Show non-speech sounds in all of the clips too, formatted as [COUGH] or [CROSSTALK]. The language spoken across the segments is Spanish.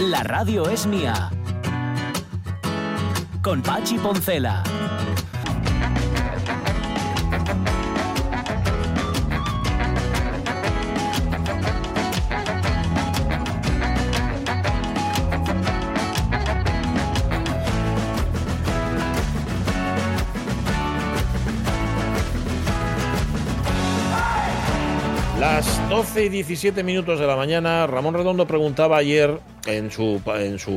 La radio es mía. Con Pachi Poncela. Las 12 y 17 minutos de la mañana, Ramón Redondo preguntaba ayer en su, en su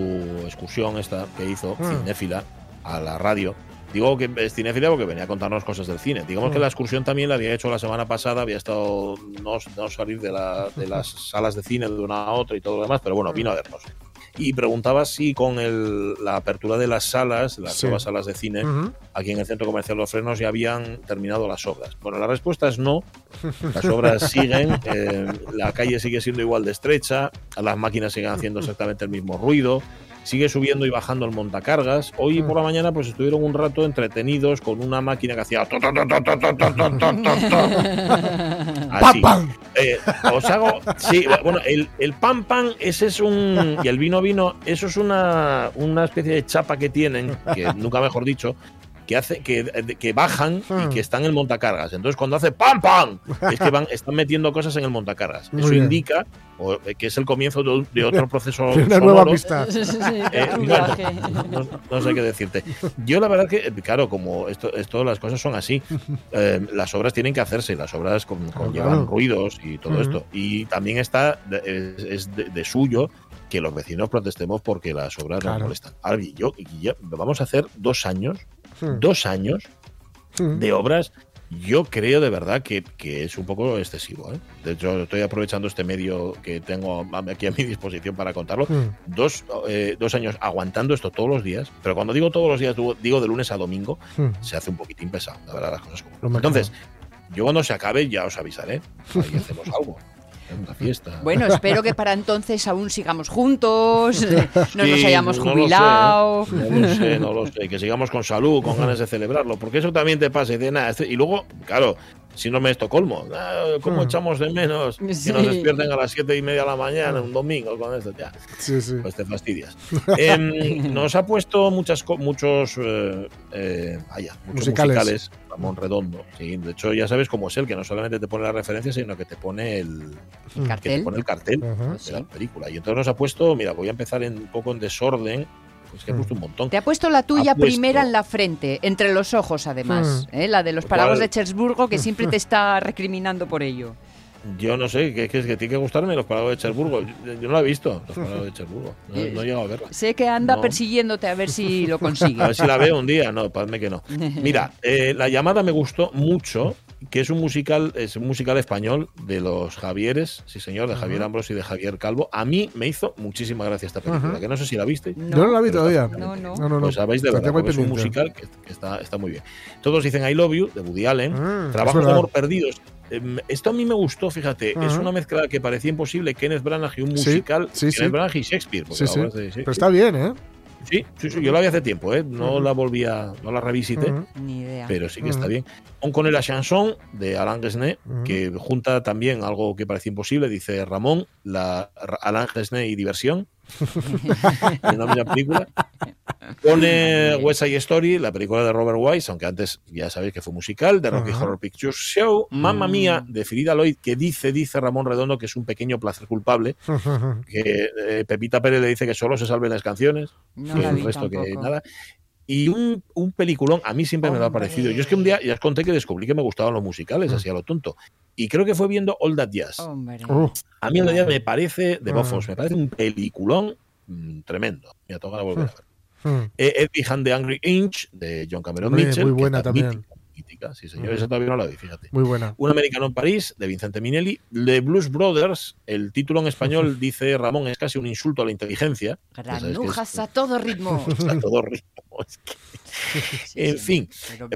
excursión esta que hizo, Hmm. cinéfila, a la radio. Digo que es cinéfila porque venía a contarnos cosas del cine. Digamos que Hmm. la excursión también la había hecho la semana pasada, había estado no, no salir de, la- de las [LAUGHS] salas de cine de una a otra y todo lo demás, pero bueno, vino a vernos. Y preguntaba si con el- la apertura de las salas, las Sí. nuevas salas de cine, aquí en el Centro Comercial Los Frenos ya habían terminado las obras. Bueno, la respuesta es no. [LAUGHS] Las obras siguen, eh, la calle sigue siendo igual de estrecha, las máquinas siguen haciendo exactamente el mismo ruido, sigue subiendo y bajando el montacargas. Hoy por la mañana pues estuvieron un rato entretenidos con una máquina que hacía... Así. Eh, os hago... Sí, bueno, el, el, pan pan ese es un... Y el vino vino, eso es una, una especie de chapa que tienen, que nunca mejor dicho, que hace que, que bajan y Hmm. que están en el montacargas. Entonces, cuando hace pam pam, es que van, están metiendo cosas en el montacargas. Muy Eso bien. indica o, eh, que es el comienzo de, de otro proceso. [LAUGHS] Tiene una nueva sonoro. pista. Eh, bueno, no, no sé qué decirte. Yo la verdad que, eh, claro, como esto, esto las cosas son así, [LAUGHS] eh, las obras tienen que hacerse, las obras con, conllevan claro. ruidos y todo Ujú. esto. Y también está, de- es, es de, de suyo que los vecinos protestemos porque las obras Claro. nos molestan. Ahora yo, y ya vamos a hacer dos años, Dos años de obras. Yo creo de verdad que, que es un poco excesivo. ¿eh? De hecho, estoy aprovechando este medio que tengo aquí a mi [LAUGHS] disposición para contarlo dos, eh, dos años aguantando esto todos los días, pero cuando digo todos los días, digo- de lunes a domingo, se hace un poquitín pesado, la verdad, las cosas como. Entonces, yo cuando se acabe ya os avisaré. Ahí hacemos [LAUGHS] algo. Una fiesta. Bueno, espero que para entonces aún sigamos juntos, [LAUGHS] no nos Sí, hayamos no lo sé, jubilado. No lo sé, no lo sé. Que sigamos con salud, con ganas de celebrarlo. Porque eso también te pasa. Y, de, nada, y luego, claro, síndrome de Estocolmo. Ah, ¿Cómo Hmm. echamos de menos que Sí. nos despierten a las siete y media de la mañana un domingo con esto? Ya. Sí, sí. Pues te fastidias. [LAUGHS] Em, nos ha puesto muchas, co- muchos, eh, eh, vaya, muchos Musicales. musicales. Ramón Redondo. Sí, de hecho, ya sabes cómo es él, que no solamente te pone la referencia, sino que te pone el, Hmm. que te Cartel. pone el cartel de la película. Y entonces nos ha puesto, mira, voy a empezar en, un poco en desorden, pues que ha Mm. puesto un montón. Te ha puesto la tuya puesto- primera en la frente, entre los ojos además, ¿eh? la de los parados ¿Cuál? de Cherburgo que siempre te [LAUGHS] está recriminando por ello. Yo no sé, que, que, es que tiene que gustarme los parados de Cherburgo. Yo, yo no la he visto, los parados de Cherburgo. No, no he llegado a verla. Sé que anda No. persiguiéndote a ver si lo A consigue. ver si la veo un día. No, padme que no. [LAUGHS] Mira, eh, la llamada me gustó mucho, que es un musical, es un musical español de los Javieres, sí señor, de Javier Ambros y de Javier Calvo. A mí me hizo muchísima gracia esta película, Ajá. que no sé si la viste. Yo no la vi todavía. No, no. No, no, no. Pues sabéis de verdad, es un musical que, que está, está muy bien. Todos dicen I Love You, de Woody Allen. Ah, Trabajo de amor perdidos. Em, Esto a mí me gustó, fíjate. Es una mezcla que parecía imposible. Kenneth Branagh y un musical. sí, Kenneth sí. Branagh y Shakespeare. porque Sí, sí. de- Pero está bien, ¿eh? Sí, sí, sí, yo la vi hace tiempo, ¿eh? No Ujú. la volví a. No la revisité. Ujú. Ni idea. Pero sí que está Ujú. bien. On con la chanson de Alain Gesnay, que junta también algo que parecía imposible, dice Ramón, la Alain Gesnay y diversión. En una misma película. Pone West Side Story, la película de Robert Wise, aunque antes ya sabéis que fue musical, de Rocky Ajá. Horror Picture Show, Mamma Mía, de Frida Lloyd, que dice, dice Ramón Redondo que es un pequeño placer culpable, [LAUGHS] que eh, Pepita Pérez le dice que solo se salven las canciones, No que la el resto que nada. Y un, un peliculón, a mí siempre me lo ha Hombre. parecido. Yo es que un día ya os conté que descubrí que me gustaban los musicales, Mm. así a lo tonto. Y creo que fue viendo All That Jazz. Hombre. A mí All That Jazz me parece, de Ah. Bofos, me parece un peliculón mm, tremendo. Me toca volver a ver. mm. Eh, Ed Behind the Angry Inch, de John Cameron Hombre, Mitchell. muy buena también. mítico, mítica, sí señor, esa todavía no la vi, fíjate. Muy buena. Un americano en París, de Vicente Minelli. The Blues Brothers, el título en español dice Ramón, es casi un insulto a la inteligencia. Granujas a todo ritmo. [LAUGHS] a todo ritmo. Es que- Sí, en sí. fin,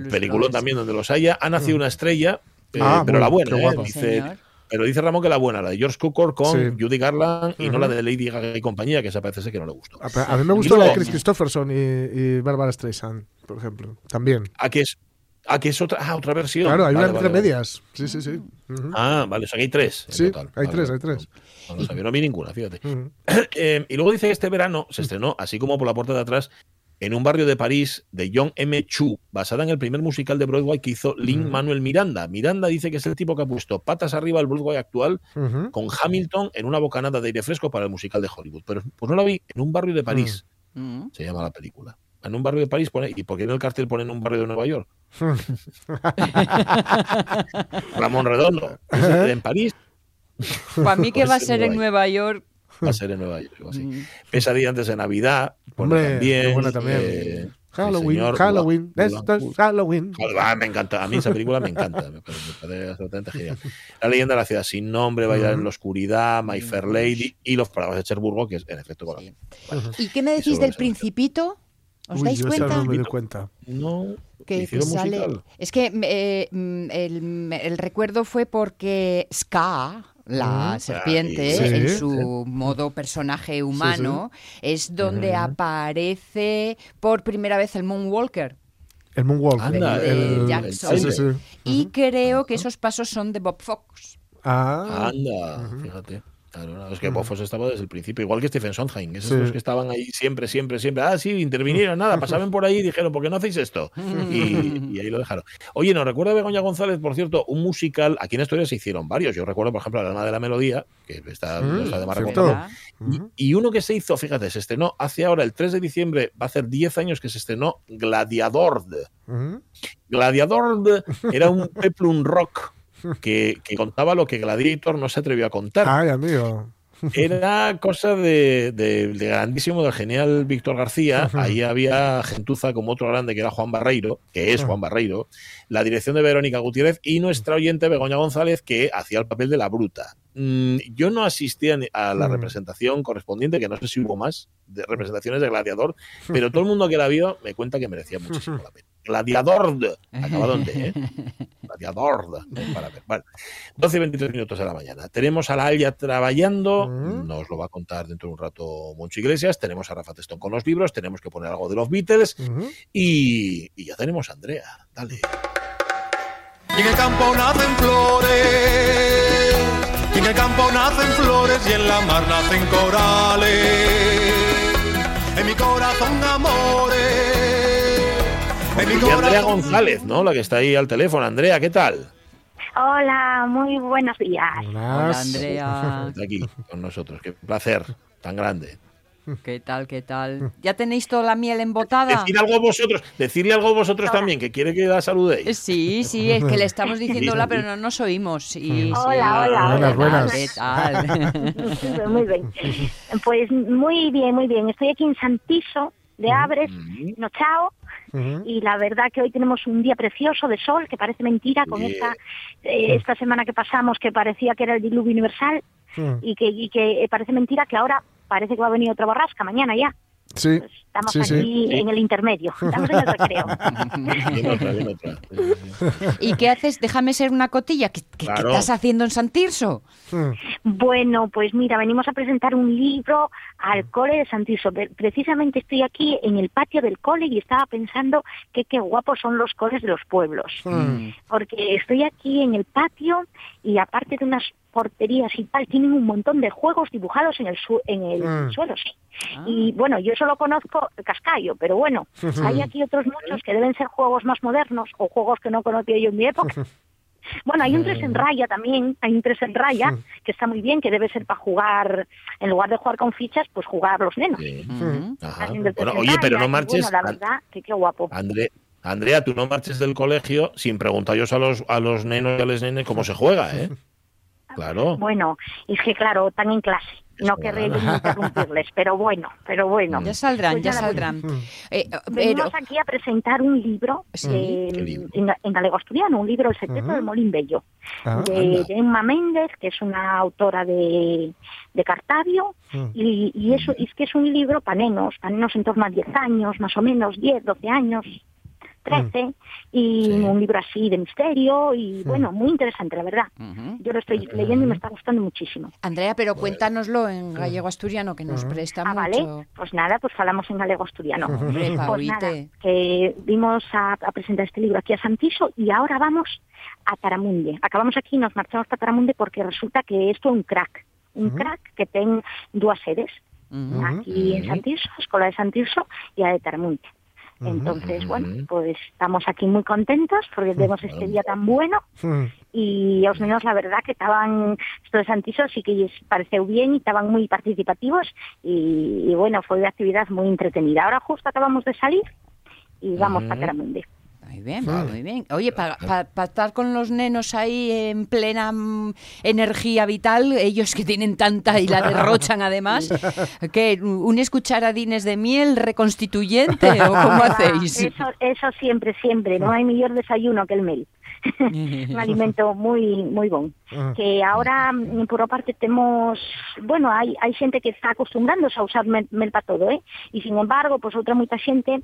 película también donde los haya. Ha nacido una estrella, eh, Ah, pero la buena, ¿eh? guapa. dice, Señor. pero dice Ramón que la buena, la de George Cukor con Sí. Judy Garland y no la de Lady Gaga y compañía, que esa parece ser que no le gustó. A, a mí me gustó la de Chris Christopherson y, y Barbara Streisand, por ejemplo. También. ¿A que es, a que es otra, ah, otra versión? Claro, hay Vale, una entre vale, vale. medias. Sí, sí, sí. Ah, vale, o sea que hay tres. en Sí, total. hay Vale, tres, hay tres. No, lo sabía, no vi ninguna, fíjate. [CLEARS THROAT] Eh, y luego dice que este verano se estrenó, así como por la puerta de atrás, en un barrio de París de John M. Chu, basada en el primer musical de Broadway que hizo Lin Manuel Miranda. Miranda dice que es el tipo que ha puesto patas arriba al Broadway actual con Hamilton en una bocanada de aire fresco para el musical de Hollywood. Pero pues no la vi en un barrio de París, se llama la película. En un barrio de París pone, ¿y por qué en el cartel pone en un barrio de Nueva York? [LAUGHS] Ramón Redondo. ¿Es en París? Para mí que Pues va a ser en. Nueva York. Va a ser en Nueva York. así. Mm. Pesadilla antes de Navidad. pone Hombre, también, qué buena también. eh, Halloween, señor, Halloween, Halloween. Ah, me encanta. A mí esa película me encanta. Me parece, me parece absolutamente genial. La leyenda de la ciudad sin nombre, Bailar en la oscuridad, My Fair Lady y Los Paraguas de Cherburgo, que es en efecto con la- Sí. ¿Y qué me decís del. Principito? ¿Os Uy, dais yo cuenta? no me doy cuenta. No, que hicieron sale- musical. Es que eh, mm, el, el recuerdo fue porque Ska, la Ujú. serpiente, Sí. en Sí. su modo personaje humano, es donde aparece por primera vez el Moonwalker. El Moonwalk. Anda, de el, Jack sí, sí, sí. Y creo que esos pasos son de Bob Fox. Ah, Anda, fíjate. Claro, no, es que Bofos estaba desde el principio, igual que Stephen Sondheim, esos Sí. los que estaban ahí siempre, siempre, siempre. Ah, sí, intervinieron, nada, pasaban por ahí y dijeron, ¿por qué no hacéis esto? Y, y ahí lo dejaron. Oye, nos recuerda Begoña González, por cierto, un musical, aquí en Asturias se hicieron varios. Yo recuerdo, por ejemplo, La Alma de la Melodía, que está, Mm. Y, y uno que se hizo, fíjate, se estrenó hace ahora, el 3 de diciembre, va a hacer 10 años que se estrenó Gladiador. Gladiador era un peplum rock que, que contaba lo que Gladiator no se atrevió a contar. Ay, amigo. Era cosa de, de- de grandísimo, del genial Víctor García. Ahí había gentuza como otro grande que era Juan Barreiro, que es Juan Barreiro, la dirección de Verónica Gutiérrez y nuestra oyente Begoña González, que hacía el papel de la bruta. Mm, yo no asistí a, la representación correspondiente, que no sé si hubo más de representaciones de Gladiador, pero todo el mundo que la vio me cuenta que merecía muchísimo la pena. Gladiador, [LAUGHS] acabado en D, ¿eh? Gladiador, para ver. Vale. 12 y 23 minutos de la mañana. Tenemos a la Alia trabajando, Mm. nos lo va a contar dentro de un rato Moncho Iglesias, tenemos a Rafa Testón con los libros, tenemos que poner algo de los Beatles y, y ya tenemos a Andrea. Dale. Y en el campo nacen flores, y en el campo nacen flores y en la mar nacen corales. En mi corazón amores, Y Andrea González, ¿no? La que está ahí al teléfono. Andrea, ¿qué tal? Hola, muy buenos días. Hola. Andrea. [LAUGHS] Está aquí con nosotros. Qué placer tan grande. ¿Qué tal, qué tal? ¿Ya tenéis toda la miel embotada? Decir algo vosotros, decirle algo vosotros también, que quiere que la saludéis. Sí, sí, es que le estamos diciendo hola, pero no nos oímos. Hola, sí. hola, Buenas, buenas. ¿Qué [LAUGHS] tal? Muy bien. Pues muy bien, muy bien. Estoy aquí en Santiso de Abres, Mm. Y la verdad que hoy tenemos un día precioso de sol, que parece mentira con esta eh, esta semana que pasamos que parecía que era el diluvio universal y que, y que eh, parece mentira que ahora parece que va a venir otra borrasca mañana ya. Sí, Pues estamos sí, sí. aquí en el intermedio, estamos en el recreo. [LAUGHS] Bien otra, bien otra. Sí, sí, sí. ¿Y qué haces? Déjame ser una cotilla. ¿Qué, qué- estás haciendo en San Tirso? Mm. Bueno, pues mira, venimos a presentar un libro al cole de Santiso. Pre- Precisamente estoy aquí en el patio del cole y estaba pensando que qué guapos son los coles de los pueblos. Mm. Porque estoy aquí en el patio y aparte de unas porterías y tal, tienen un montón de juegos dibujados en el, su- en el Mm. suelo, sí. Ah. Y bueno, yo solo conozco el cascayo, pero bueno, [LAUGHS] hay aquí otros muchos que deben ser juegos más modernos o juegos que no conocía yo en mi época. [LAUGHS] Bueno, hay un tres en raya también, hay un tres en raya que está muy bien, que debe ser para jugar, en lugar de jugar con fichas, pues jugar los nenos. Sí. Bueno, oye, pero no marches. Bueno, la verdad, que qué guapo. André, Andrea, tú no marches del colegio sin preguntarles a los, a los nenos y a las nenes cómo se juega, ¿eh? [LAUGHS] Claro. Bueno, es que claro, están en clase. No querré yo interrumpirles, pero bueno, pero bueno. Ya saldrán, Pues ya pues, saldrán. Eh, pero, Venimos aquí a presentar un libro Sí. eh, en, en galego asturiano, un libro El secreto del Molín Bello, Ah, de, Emma Méndez, que es una autora de, de Cartavio, y, y eso es que es un libro para nenos, para nenos en torno a 10 años, más o menos, 10, 12 años, 13, y Sí. un libro así de misterio, y bueno, muy interesante, la verdad. Yo lo estoy leyendo y me está gustando muchísimo. Andrea, pero cuéntanoslo en gallego asturiano, que nos presta Ah, mucho. vale, pues nada, pues falamos en galego asturiano. Hombre, Pues nada, que vimos a, a presentar este libro aquí a Santiso y ahora vamos a Taramunde. Acabamos aquí y nos marchamos para Taramunde porque resulta que esto es un crack. Un crack que ten dúas sedes. Aquí en Santiso, Escola de Santiso y a de Taramunde. Entonces, bueno, pues estamos aquí muy contentos porque tenemos este día tan bueno Mm. y os menos la verdad que estaban estos de Santiso sí que les pareceu bien y estaban muy participativos y, y bueno, fue una actividad muy entretenida. Ahora justo acabamos de salir y vamos para Taramundi. Muy bien, muy bien. Oye, para estar con los nenos ahí en plena mm, energía vital, ellos que tienen tanta y la derrochan además, [LAUGHS] ¿qué? ¿Unes cucharadines de miel reconstituyente o cómo hacéis? Eso, eso siempre, siempre. No hay mejor desayuno que el mel. [LAUGHS] un alimento muy muy bon. Que ahora, mm, por otra parte, tenemos, bueno, hay hay gente que está acostumbrándose a usar mel, mel para todo, ¿eh? Y sin embargo, pues otra mucha gente,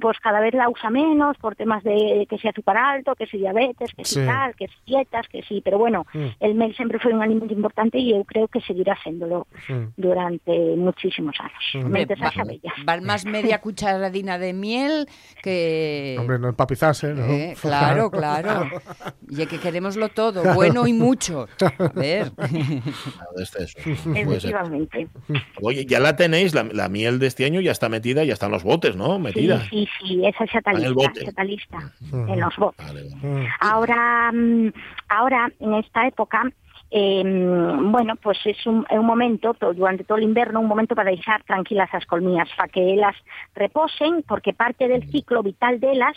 pues cada vez la usa menos por temas de que sea azúcar alto, que sea diabetes, que si Sí. tal, que si dietas, que sí, pero bueno, el mel siempre fue un alimento importante y yo creo que seguirá siéndolo durante muchísimos años. Hombre, Mentes va- val más media cucharadina de miel que... Hombre, no empapizarse, ¿no? Eh, claro, claro. [LAUGHS] Y que queremoslo todo, bueno y mucho. A ver. [LAUGHS] Ser. Efectivamente. Oye, ya la tenéis, la, la miel de este año ya está metida, ya están los botes, ¿no? Sí, Metida. sí, sí, esa ya está lista, está lista en los botes. Vale, vale. Ahora, mm, ahora en esta época, eh, bueno, pues é un, é un momento, durante todo o inverno, un momento para deixar tranquilas as colmías, para que elas reposen, porque parte del ciclo vital delas,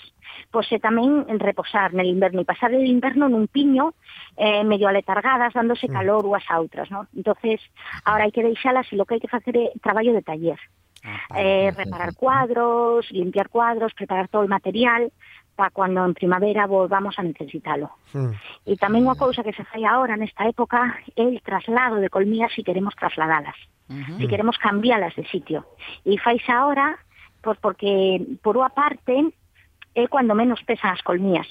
pues, é tamén reposar no inverno, e pasar o inverno nun piño, eh, medio aletargadas, dándose calor uas a outras, ¿no? Entonces, ahora hai que deixalas e lo que hai que facer é traballo de taller. Ah, eh, reparar cuadros, limpiar cuadros, preparar todo o material, para cuando en primavera volvamos a necesitalo. Mm. E tamén unha cousa que se fai ahora nesta época é el traslado de colmillas si queremos trasladalas, si queremos cambialas de sitio. E faise ahora pues porque por unha parte é cuando menos pesan as colmillas.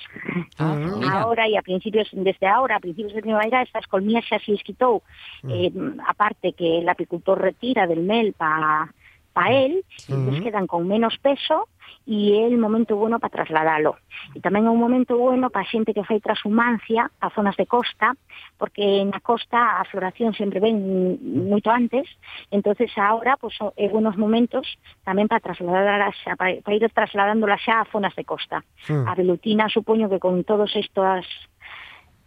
Ah, mira. Ahora e a principios desde ahora, a principios de primavera, estas colmillas xa se les quitou. Eh, aparte que el apicultor retira del mel para pa él, les quedan con menos peso e é el momento bueno para trasladalo. E tamén é un momento bueno para xente que fai transhumancia a zonas de costa, porque na costa a floración sempre ven moito antes, entonces agora pois, pues, é buenos momentos tamén para trasladar xa, para, para ir trasladándola xa a zonas de costa. Sí. A velutina supoño que con todos estos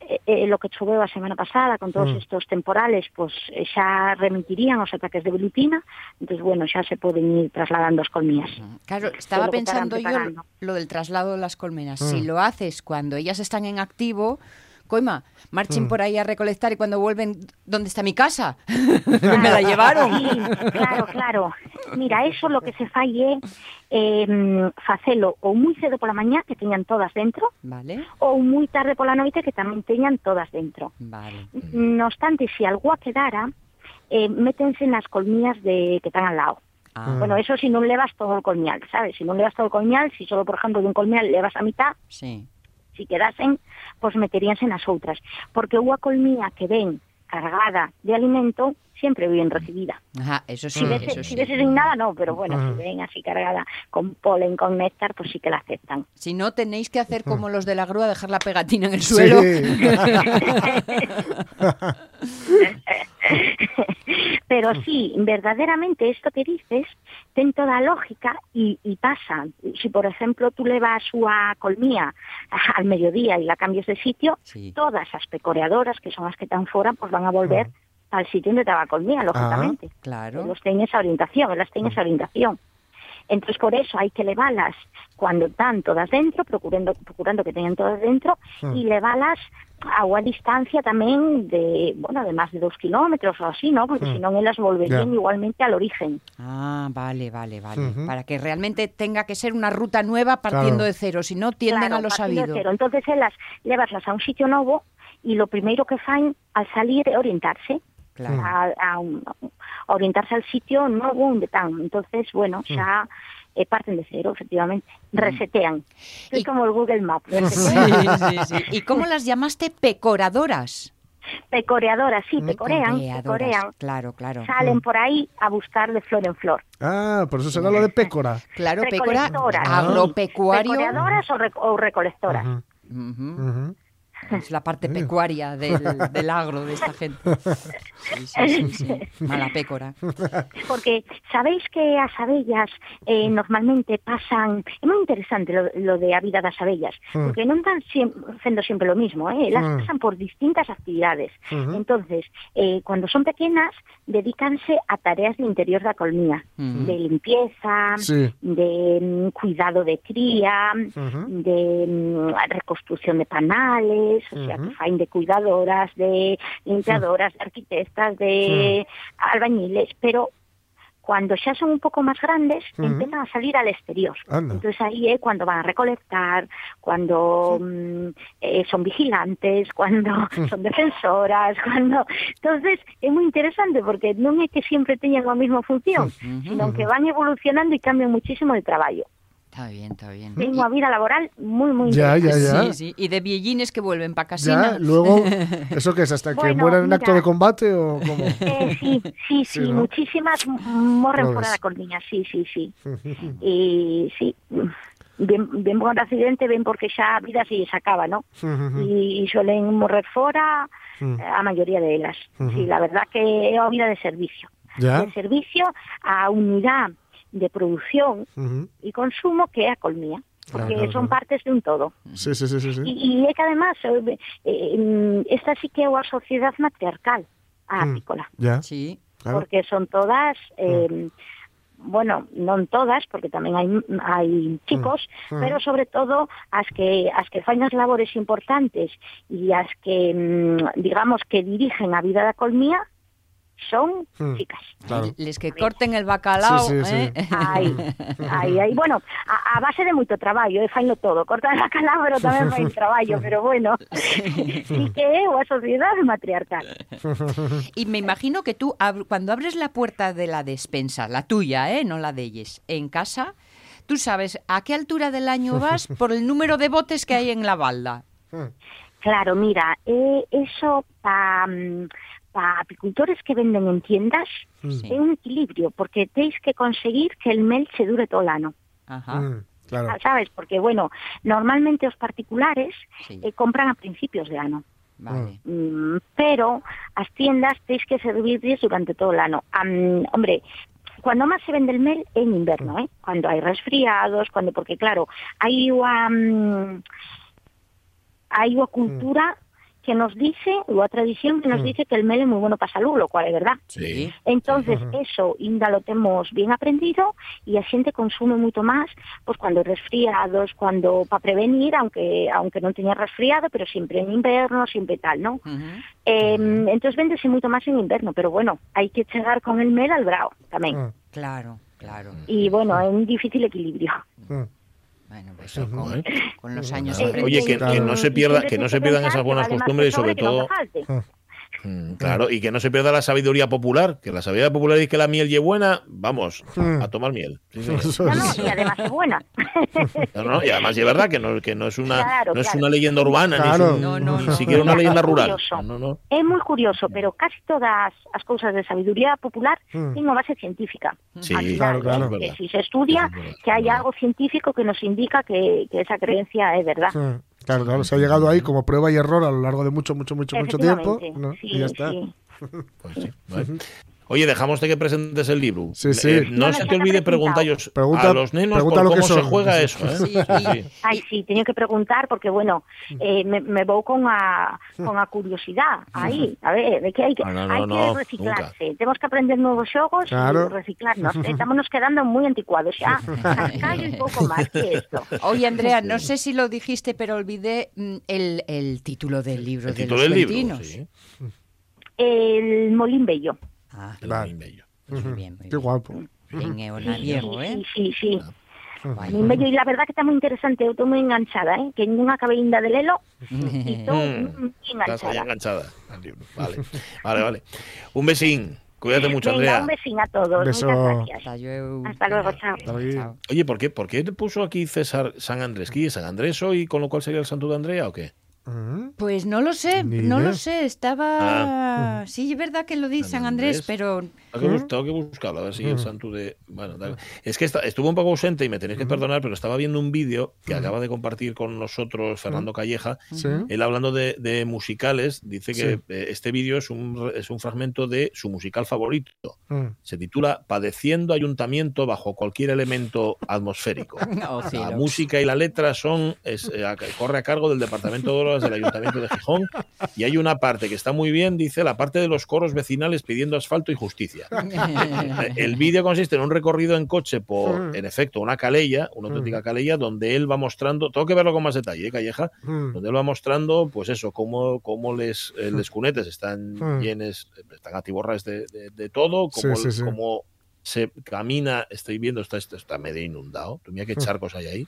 eh, eh, lo que choveu a semana pasada con todos estos temporales, pues eh, xa remitirían os ataques de velutina, entonces bueno, xa se poden ir trasladando as colmillas. Claro, estaba pensando yo lo del traslado de las colmenas. Si lo haces cuando ellas están en activo, coima, marchen por ahí a recolectar y cuando vuelven, ¿dónde está mi casa? [LAUGHS] Me la llevaron. Sí, claro, claro. Mira, eso lo que se é eh, facelo ou moi cedo pola mañá que teñan todas dentro, Vale, ou moi tarde pola noite que tamén teñan todas dentro. vale. No obstante, si algo quedara, eh, métense nas colmillas de que están al lado. Ah, Bueno, eso si non levas todo o colmial, sabes? Si non levas todo o colmial, si solo, por ejemplo, dun colmial levas a mitad, sí. Si quedasen, pois meteríanse nas outras. Porque unha colmilla que ven cargada de alimento, sempre bien recibida. Ajá, eso sí, Si ves, eso si sí. ves sin nada, no, pero bueno, si ven así cargada con polen, con néctar, pues sí que la aceptan. Si no, tenéis que hacer como los de la grúa, dejar la pegatina en el suelo. [LAUGHS] Pero sí, verdaderamente esto que dices ten toda lógica y, y pasa. Si, por ejemplo, tú le vas a colmía al mediodía y la cambias de sitio, Sí. todas las pecoreadoras, que son las que están fuera, pues van a volver al sitio donde estaba colmía, lógicamente. Claro. Los tienen esa orientación, las tienen esa orientación. Entonces, por eso hay que levalas cuando están todas dentro, procurando, procurando que tengan todas dentro, Hmm. y levalas a una distancia también de, bueno, de más de dos kilómetros o así, ¿no? Porque si no, ellas volverían igualmente al origen. Ah, vale, vale, vale. Para que realmente tenga que ser una ruta nueva partiendo Claro. de cero, si no tienden Claro, a lo sabido. cero. Entonces, elas levaslas a un sitio nuevo y lo primero que fan al salir é orientarse. Claro. A, a a orientarse al sitio nuevo donde están. Entonces, bueno, ya eh, parten de cero, efectivamente. Resetean. Es Y- como el Google Maps. Sí, sí, sí. ¿Y cómo las llamaste pecoradoras? Pecoreadoras, sí, pecorean, Pecoreadoras, pecorean. Claro, claro. Salen por ahí a buscar de flor en flor. Ah, por eso será lo de pécora. Claro, pécora, agropecuario. Pecoreadoras o, rec- o recolectoras. Ujú, Ujú. ujú. Es la parte pecuaria del, [LAUGHS] del agro de esta gente. Sí, sí, sí, sí. [LAUGHS] Mala pécora. [LAUGHS] Porque sabéis que as abellas eh, normalmente pasan... É moi interesante lo, lo de a vida das abellas, Mm. porque non están siem- sendo sempre lo mismo, eh? elas Mm. pasan por distintas actividades. Ujú. Entonces, eh, cuando son pequeñas, dedícanse a tareas de interior da colmía, Ujú. de limpieza, Sí. de mm, cuidado de cría, Ujú. de mm, reconstrucción de panales, o sea, que fain de cuidadoras, de limpiadoras, de arquitectas, de albañiles, pero cuando xa son un pouco máis grandes, empiezan a salir al exterior. Anda. Entonces ahí é cuando van a recolectar, cuando mm, eh, son vigilantes, [LAUGHS] cuando son defensoras, cuando... Entonces é moi interesante porque non é que sempre teñan a mesma función, sino que van evolucionando e cambian muchísimo de traballo. Está bien, está bien. Ten unha vida laboral moi, moi Ya, ya, ya. Sí, sí. Y de viellines que vuelven para Ya, casina. luego, [LAUGHS] ¿eso qué es? ¿Hasta que Bueno, mueran en acto de combate o cómo? Eh, sí, sí, Sí, sí, ¿no? muchísimas morren fuera da colmilla, sí, sí, sí. [LAUGHS] Y sí, ben, ben por accidente, ben porque xa a vida se lles acaba, ¿no? [LAUGHS] y suelen morrer fora Mm. eh, a maioría de elas. Ujú. Sí, la verdad que é a vida de servicio. Ya. De servicio a unidade de produción Ujú. e consumo que é a colmía. Porque Claro, claro, son claro. partes de un todo. Sí, sí, sí, sí. sí. E, e é que además eh, eh, esta sí que é unha sociedade matriarcal, a Mm. apícola. Sí. claro. porque son todas eh, bueno, non todas, porque tamén hai hai chicos, Mm. pero sobre todo as que as que fan as labores importantes e as que mm, digamos que dirigen a vida da colmía son Mm. chicas. Claro. Les que corten el bacalao, Sí, sí, sí. ¿eh? Ai, ai, ai, bueno, a, a base de moito traballo, e faino todo, cortan a calabro tamén fai [LAUGHS] traballo, pero bueno, sí que é unha sociedade matriarcal. [LAUGHS] Y me imagino que tú, ab- cuando abres la puerta de la despensa, la tuya, ¿eh? no la de ellos, en casa, tú sabes a qué altura del año vas por el número de botes que hay en la balda. Claro, mira, eh, eso para pa apicultores que venden en tiendas Sí. é un equilibrio, porque tenéis que conseguir que el mel se dure todo o ano. Ajá. Mm, claro. ¿Sabes? Porque, bueno, normalmente os particulares Sí. eh, compran a principios de ano. Vale. Mm, pero as tiendas tenéis que servirles durante todo el ano. Am, hombre, cuando más se vende el mel en inverno, ¿eh? Cuando hay resfriados, cuando porque claro, hai unha mm, hai unha cultura que nos dice, unha tradición que nos dice que el mel é moi bueno para a salud, lo cual é verdad. Sí. Entonces, eso ainda lo temos bien aprendido e a xente consume moito máis pois cando hai resfriados, cuando para prevenir, aunque aunque non teña resfriado, pero sempre en inverno, sempre tal, ¿no? Ujú. Eh, entonces véndese moito máis en inverno, pero bueno, hai que chegar con el mel al brao tamén. Mm, Claro, claro. E bueno, é un difícil equilibrio. mm. Bueno, pues eso, con, con los años Oye, que- no se pierda- que no se pierdan esas buenas costumbres y sobre todo-. Mm, Claro, y que no se pierda la sabiduría popular, que la sabiduría popular dice que la miel es buena, vamos, Mm. a tomar miel. Sí, sí. Eso No, es. no, y además es buena. No, no, y además es verdad que no, que no es una, Claro, no es claro. una leyenda urbana, Claro. ni, es un- No, no, ni no. siquiera una leyenda es rural. curioso. No, no. É moi curioso, pero casi todas as cousas de sabiduría popular Mm. ten unha base científica. Sí, claro, claro. Es Que si se estudia, Es verdad, que hay es algo científico que nos indica que, que esa creencia es verdad. Claro, claro, se ha llegado ahí como prueba y error a lo largo de mucho, mucho, mucho, mucho tiempo, Efectivamente, ¿no? sí, y ya está. sí. [LAUGHS] Pues sí, vale. Oye, dejamos de que presentes el libro. Sí, sí. Eh, no No, se te olvide preguntaros Pregunta- a los nenos pregunta por lo que cómo se juega eso. ¿eh? Sí, Sí. Ai, sí, teño que preguntar porque, bueno, eh, me, me vou con a, con a curiosidade aí, a ver, de que hai que, No, no, no, hai que reciclarse, temos que aprender xogos Claro. e reciclarnos, [LAUGHS] estamos quedando moi anticuados xa, cascallo e pouco máis que isto. Oye, Andrea, no sé si lo dijiste, pero olvidé mm, el, el título del libro El de título los del libro. Sí. El Molín Bello. Ah, Vale. Molín Bello. muy bien, muy Qué bien. guapo. En eolariego, ¿eh? Sí, sí, sí. Vaya. Molín Bello, e la verdad que está moi interesante, eu estou moi enganchada, eh? que non acabei ainda de lelo, e Mm. Estás ahí enganchada. enganchada al libro. Vale, vale, vale. Un besín. Cuídate mucho, Venga, Andrea. un besín a todos, Beso. muchas gracias. Hasta luego. Hasta luego, chao. Hasta luego. Chao. Oye, ¿por qué, ¿por qué te puso aquí César San Andrés? ¿Quién es San Andrés hoy, con lo cual sería el santo de Andrea o qué? Mm. Pues no lo sé, Ni no idea. lo sé. Estaba. Sí, es verdad que lo dice San San Andrés, Andrés. pero. Tengo que, bus- tengo que buscarlo, a ver si el santo de... Bueno, da- es que está- estuvo un poco ausente y me tenéis que perdonar, pero estaba viendo un vídeo que acaba de compartir con nosotros Fernando Calleja, Sí. él hablando de, de musicales, dice que Sí. eh, este vídeo es un, es un fragmento de su musical favorito. Mm. Se titula Padeciendo ayuntamiento bajo cualquier elemento atmosférico. [LAUGHS] La música y la letra son es, eh, corre a cargo del Departamento de Obras del Ayuntamiento de Gijón y hay una parte que está muy bien, dice la parte de los coros vecinales pidiendo asfalto y justicia. El vídeo consiste en un recorrido en coche por, Mm. en efecto, una calella, una auténtica calella, donde él va mostrando, tengo que verlo con más detalle, ¿eh, Calleja, Mm. donde él va mostrando, pues eso, cómo, cómo les, eh, les cunetes están Mm. llenes, están atiborras de, de- de todo, cómo, sí, sí. cómo se camina, estoy viendo, está, está, está medio inundado, mira qué [LAUGHS] charcos hay ahí.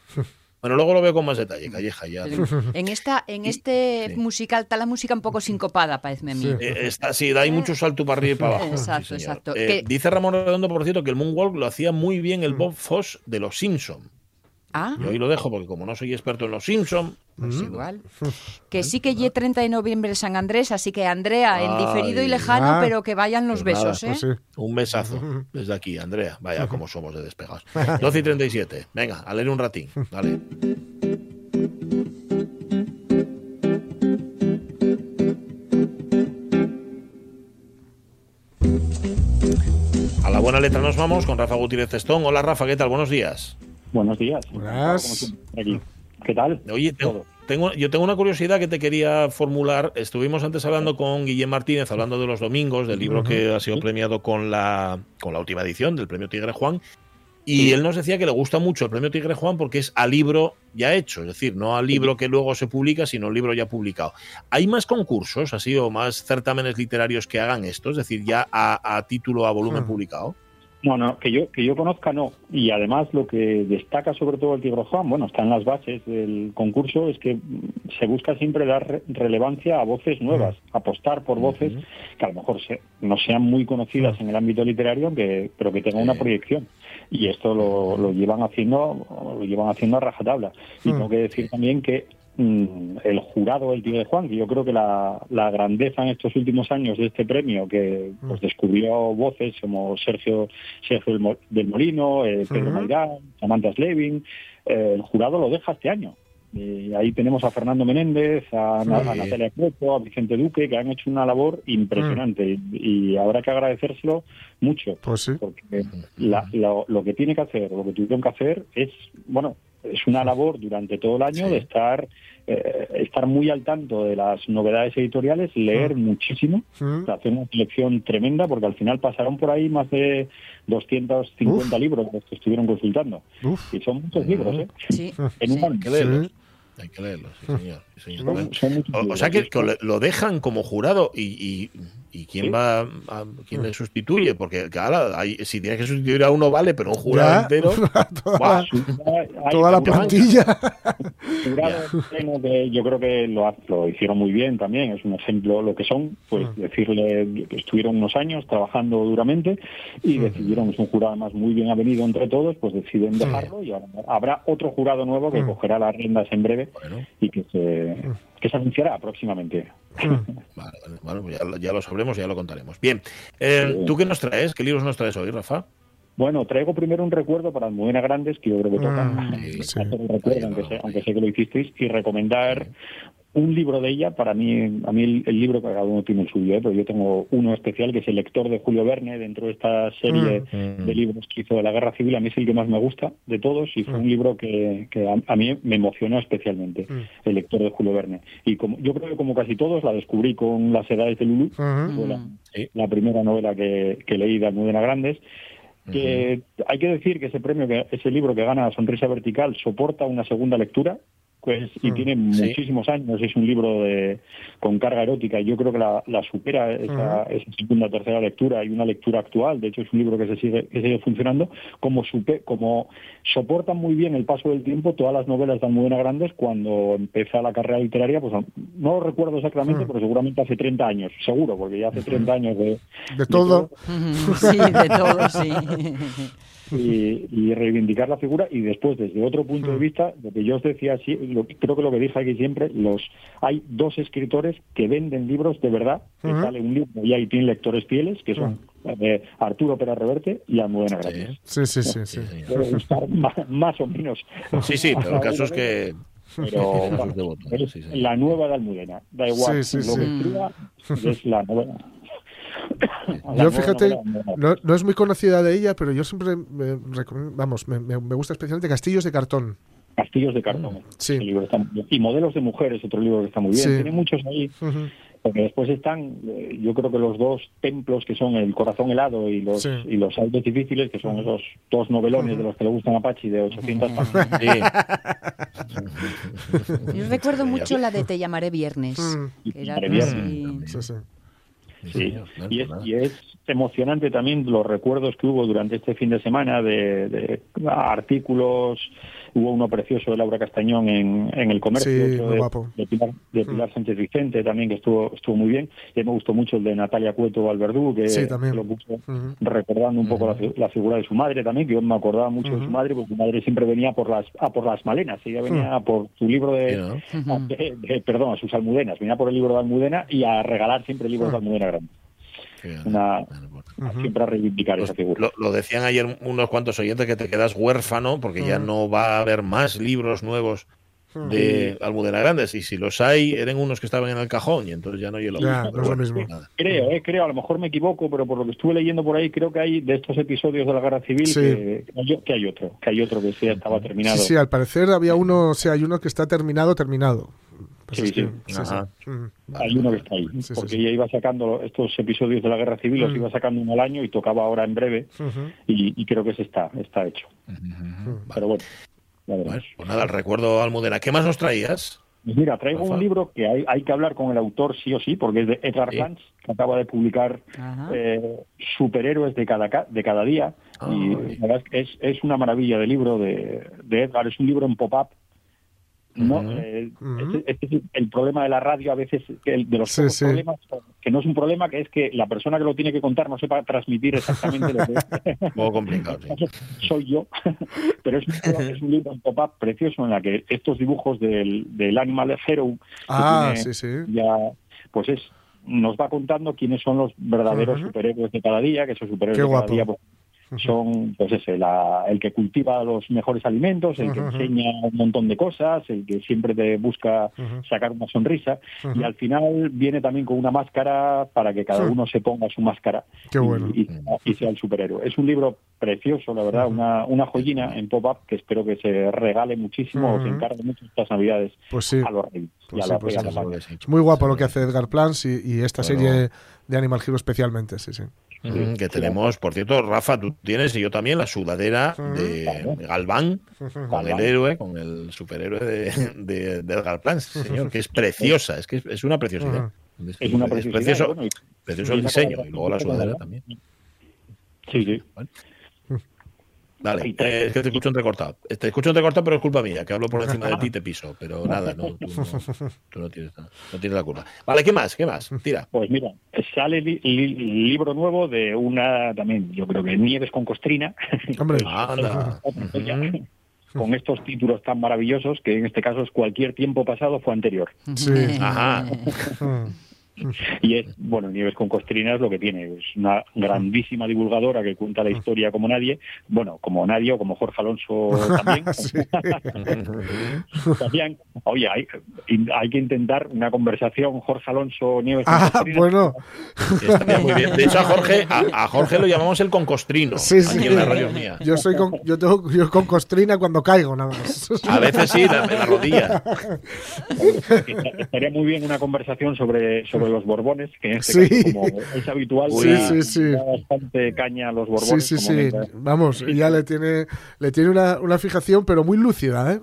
Bueno, luego lo veo con más detalle, Calleja, ya. En esta, en este Sí. musical está la música un poco sincopada, parece a mí. Sí. Eh, está, sí, da ahí mucho salto para arriba y para abajo. Exacto, sí, exacto. Eh, Dice Ramón Redondo, por cierto, que el Moonwalk lo hacía muy bien el Bob Foss de los Simpson. Ah, Y hoy lo dejo porque como no soy experto en los Simpson, pues igual. [LAUGHS] Que sí que ye 30 de noviembre San Andrés, así que Andrea, en diferido y lejano, Ah. pero que vayan los Pues nada, besos, ¿eh? Pues sí. un besazo [LAUGHS] desde aquí, Andrea. Vaya, como somos de despegados. 12 y 37. Venga, a leer un ratín. Dale. A la buena letra nos vamos con Rafa Gutiérrez Testón. Hola Rafa, ¿qué tal? Buenos días. Buenos días. Buenas. ¿Qué tal? Oye, tengo- yo tengo una curiosidad que te quería formular. Estuvimos antes hablando con Guillem Martínez, hablando de los domingos, del libro que ha sido premiado con la, con la última edición del premio Tigre Juan. Y él nos decía que le gusta mucho el premio Tigre Juan porque es a libro ya hecho, es decir, no al libro que luego se publica, sino al libro ya publicado. ¿Hay más concursos, así, o más certámenes literarios que hagan esto? Es decir, ya a, a título, a volumen Hmm. publicado. No, no, que yo, que yo conozca no. Y además lo que destaca sobre todo el Tigre Juan, bueno, está en las bases del concurso, es que mm, se busca siempre dar re- relevancia a voces nuevas, apostar por voces que a lo mejor se- no sean muy conocidas en el ámbito literario, que, pero que tengan una proyección. Y esto lo, lo llevan haciendo, lo llevan haciendo a rajatabla. Y Mm. tengo que decir también que mm, el jurado del Tigre Juan, que yo creo que la, la grandeza en estos últimos años de este premio, que pues, descubrió voces como Sergio, Sergio del Mo- del Molino, eh, Pedro Ujú. Mairán, Samantha Slevin, eh, el jurado lo deja este año. Eh, ahí tenemos a Fernando Menéndez, a. Natalia Cueto, a Vicente Duque, que han hecho una labor impresionante y, y habrá que agradecérselo mucho Pues sí. porque la- lo, lo que tiene que hacer, lo que tuvieron que hacer es, bueno, es una labor durante todo el año Sí. de estar eh, estar muy al tanto de las novedades editoriales, leer muchísimo, Mm. hacer una selección tremenda, porque al final pasaron por ahí más de 250 libros los que estuvieron consultando. Uf. Y son muchos libros, ¿eh? Sí. [LAUGHS] En un año. Hay que leerlos. Sí. Hay que leerlos, sí, señor. sí, señor. Son- Bueno, son muchos O, o sea que, lo dejan como jurado y, y, y quién Sí. va a, quién le sustituye porque claro, hay- si tienes que sustituir a uno vale pero un jurado entero toda, ¡buah! Hay- toda la plantilla. [LAUGHS] que yo creo que lo, lo hicieron muy bien también, es un ejemplo lo que son, pues Mm. decirle que estuvieron unos años trabajando duramente y decidieron, es un jurado además muy bien avenido entre todos, pues deciden dejarlo y ahora habrá otro jurado nuevo que Mm. cogerá las riendas en breve Bueno, y que se, que se anunciará próximamente. [LAUGHS] vale, vale. Bueno, pues ya, lo- ya lo sabremos, ya lo contaremos. Bien, eh, ¿tú qué nos traes? ¿Qué libros nos traes hoy, Rafa? Bueno, traigo primero un recuerdo para las mujeres grandes que yo creo que toca eh, sí. hacer un recuerdo, aunque sé, aunque sé que lo hicisteis, y recomendar un libro de ella, para mí, a mí el, el libro, cada uno tiene el suyo, ¿eh? pero yo tengo uno especial que es el lector de Julio Verne dentro de esta serie Mm. de libros que hizo de la Guerra Civil. A mí es el que más me gusta de todos y fue un libro que, que a, a mí me emocionó especialmente, el lector de Julio Verne. Y como yo creo que como casi todos la descubrí con Las Edades de fue la, Sí. la primera novela que, que leí de Almudena Grandes. Que hay que decir que ese premio, que ese libro que gana Sonrisa Vertical, soporta una segunda lectura. Pues, y tiene Sí. muchísimos años, es un libro de, con carga erótica y yo creo que la, la supera esa, esa segunda tercera lectura y una lectura actual, de hecho es un libro que se sigue, que sigue funcionando, como, supe, como soportan muy bien el paso del tiempo todas las novelas de Almudena Grandes cuando empezó la carrera literaria, pues no lo recuerdo exactamente, pero seguramente hace 30 años, seguro, porque ya hace 30 años de, De todo. Sí, de todo, sí. [LAUGHS] y, y reivindicar la figura y después desde otro punto de vista lo que yo os decía sí, lo- creo que lo que dije aquí siempre los hay dos escritores que venden libros de verdad que Ujú. sale un libro y ahí tienen lectores fieles que son eh, Arturo Pérez Reverte y Almudena Grandes Sí, sí, sí. sí. gustar más, más o menos Sí, sí, pero el caso es que pero [LAUGHS] Devoto, es sí, sí. la nueva de Almudena da igual Sí, sí, lo sí. que escriba es la novela La Yo fíjate, no, no es muy conocida de ella, pero yo siempre me recomiendo- vamos, me, me- gusta especialmente Castillos de cartón. Castillos de cartón. Sí. Ese libro está. Y Modelos de mujeres, otro libro que está muy bien. Sí. Tiene muchos ahí. Ujú. Porque después están, eh, yo creo que los dos templos que son el corazón helado y los Sí. y los aires difíciles, que son esos dos novelones de los que le gustan a Pachi de 800 páginas. Sí. Yo recuerdo mucho la de Te llamaré viernes. Mm. que era Te llamaré así- Sí, señor. Y es, y es emocionante también los recuerdos que hubo durante este fin de semana de, de artículos. Hubo uno precioso de Laura Castañón en, en el comercio, Sí, otro de, guapo. de Pilar, de Pilar Sánchez Vicente también, que estuvo estuvo muy bien. Y me gustó mucho el de Natalia Cueto Alberdú, que Sí, también. que lo puso recordando un poco la, fi- la figura de su madre también, que yo me acordaba mucho de su madre, porque su madre siempre venía por las a por las malenas, ella venía a por su libro de, Sí, ¿no? a- de- de- perdón, a sus almudenas, venía por el libro de Almudena y a regalar siempre libros de Almudena Grande. Qué bien. Una, Bueno, bueno. siempre a reivindicar Pues esa figura. lo, lo decían ayer unos cuantos oyentes que te quedas huérfano porque ya no va a haber más libros nuevos de Almudena Grandes y si los hay eran unos que estaban en el cajón y entonces ya no hay lo Ya, mismo. no es lo mismo. nada. Creo, eh, creo, a lo mejor me equivoco, pero por lo que estuve leyendo por ahí, creo que hay de estos episodios de la Guerra Civil Sí. que, hay, que hay otro, que hay otro que sí estaba terminado. Sí, sí, al parecer había uno, o sea, hay uno que está terminado, terminado. Pues Sí, es que- sí. sí. Mm. hay uno que está ahí, porque sí. ella iba sacando estos episodios de la Guerra Civil, los Mm. iba sacando uno al año y tocaba ahora en breve, y, y creo que ese está, está hecho. Pero bueno, ya veremos. Bueno, pues nada, el recuerdo Almudena. ¿Qué más nos traías? Pues mira, traigo Rafa. un libro que hay, hay que hablar con el autor sí o sí, porque es de Edgar Sí. Glantz, que acaba de publicar eh, Superhéroes de cada, ca- de cada día. Y la verdad es que es, es una maravilla de libro de, de Edgar, es un libro en pop-up. No, Ujú. eh, Ujú. es, es- es el problema de la radio a veces, que el- de los Sí, problemas, que no es un problema, que es que la persona que lo tiene que contar no sepa transmitir exactamente lo que Un [LAUGHS] poco complicado, sí. soy yo, [LAUGHS] pero es un, libro- es un libro en pop-up precioso en la que estos dibujos del, del Animal Hero que Ah, tiene sí, sí. ya, pues es nos va contando quiénes son los verdaderos superhéroes de cada día, que esos superhéroes Qué de cada guapo. día pues, son pues ese, la- el que cultiva los mejores alimentos, el que enseña un montón de cosas, el que siempre te busca sacar una sonrisa y al final viene también con una máscara para que cada Sí. uno se ponga su máscara Qué y- bueno. y, y sea el superhéroe. Es un libro precioso, la verdad, una, una joyina en pop-up que espero que se regale muchísimo o se encargue mucho estas navidades Pues sí. a los reyes y Pues a sí, la, pues sí, muy guapo lo que hace Edgar Plans y, y esta serie de Animal Hero especialmente, sí, sí. Que tenemos, por cierto, Rafa, tú tienes y yo también la sudadera de Galván con el héroe, con el superhéroe de, de, de Edgar Plans, señor, que es preciosa, es que es, es una preciosidad. Es una Es preciosidad, precioso, bueno, y- precioso y el una diseño y luego la sudadera también. Sí, sí. Y te- eh, es que te escucho entrecortado. Te escucho entrecortado, pero es culpa mía, que hablo por encima de ti y te piso. Pero [LAUGHS] nada, no, tú, no, tú no tienes, no tienes la culpa. Vale, ¿qué más? ¿Qué más? Tira. Pues mira, sale li- li- libro nuevo de una también, yo creo que Nieves con Costrina, [LAUGHS] Hombre, Anda. con estos títulos tan maravillosos que en este caso es cualquier tiempo pasado fue anterior. sí. Ajá. [LAUGHS] Y es, bueno, Nieves con Costrina es lo que tiene. Es una grandísima divulgadora que cuenta la historia como nadie. Bueno, como nadie o como Jorge Alonso [LAUGHS] [LAUGHS] también. Oye, hay, hay que intentar una conversación Jorge Alonso Nieves. con Ah, Costrina. bueno. Estaría muy bien. De hecho, a Jorge, a, a Jorge lo llamamos el concostrino. Sí, sí. Aquí en la radio mía. Yo soy con, yo tengo, yo con costrina cuando caigo, nada más. A veces sí, la- en la rodilla. Esta- Estaría muy bien una conversación sobre, sobre los Borbones, que en este Sí. caso, como es habitual, Sí, sí, sí. da bastante caña a los Sí, Borbones. sí, sí. mientras- Vamos, ya le tiene, le tiene una, una fijación, pero muy lúcida, ¿eh?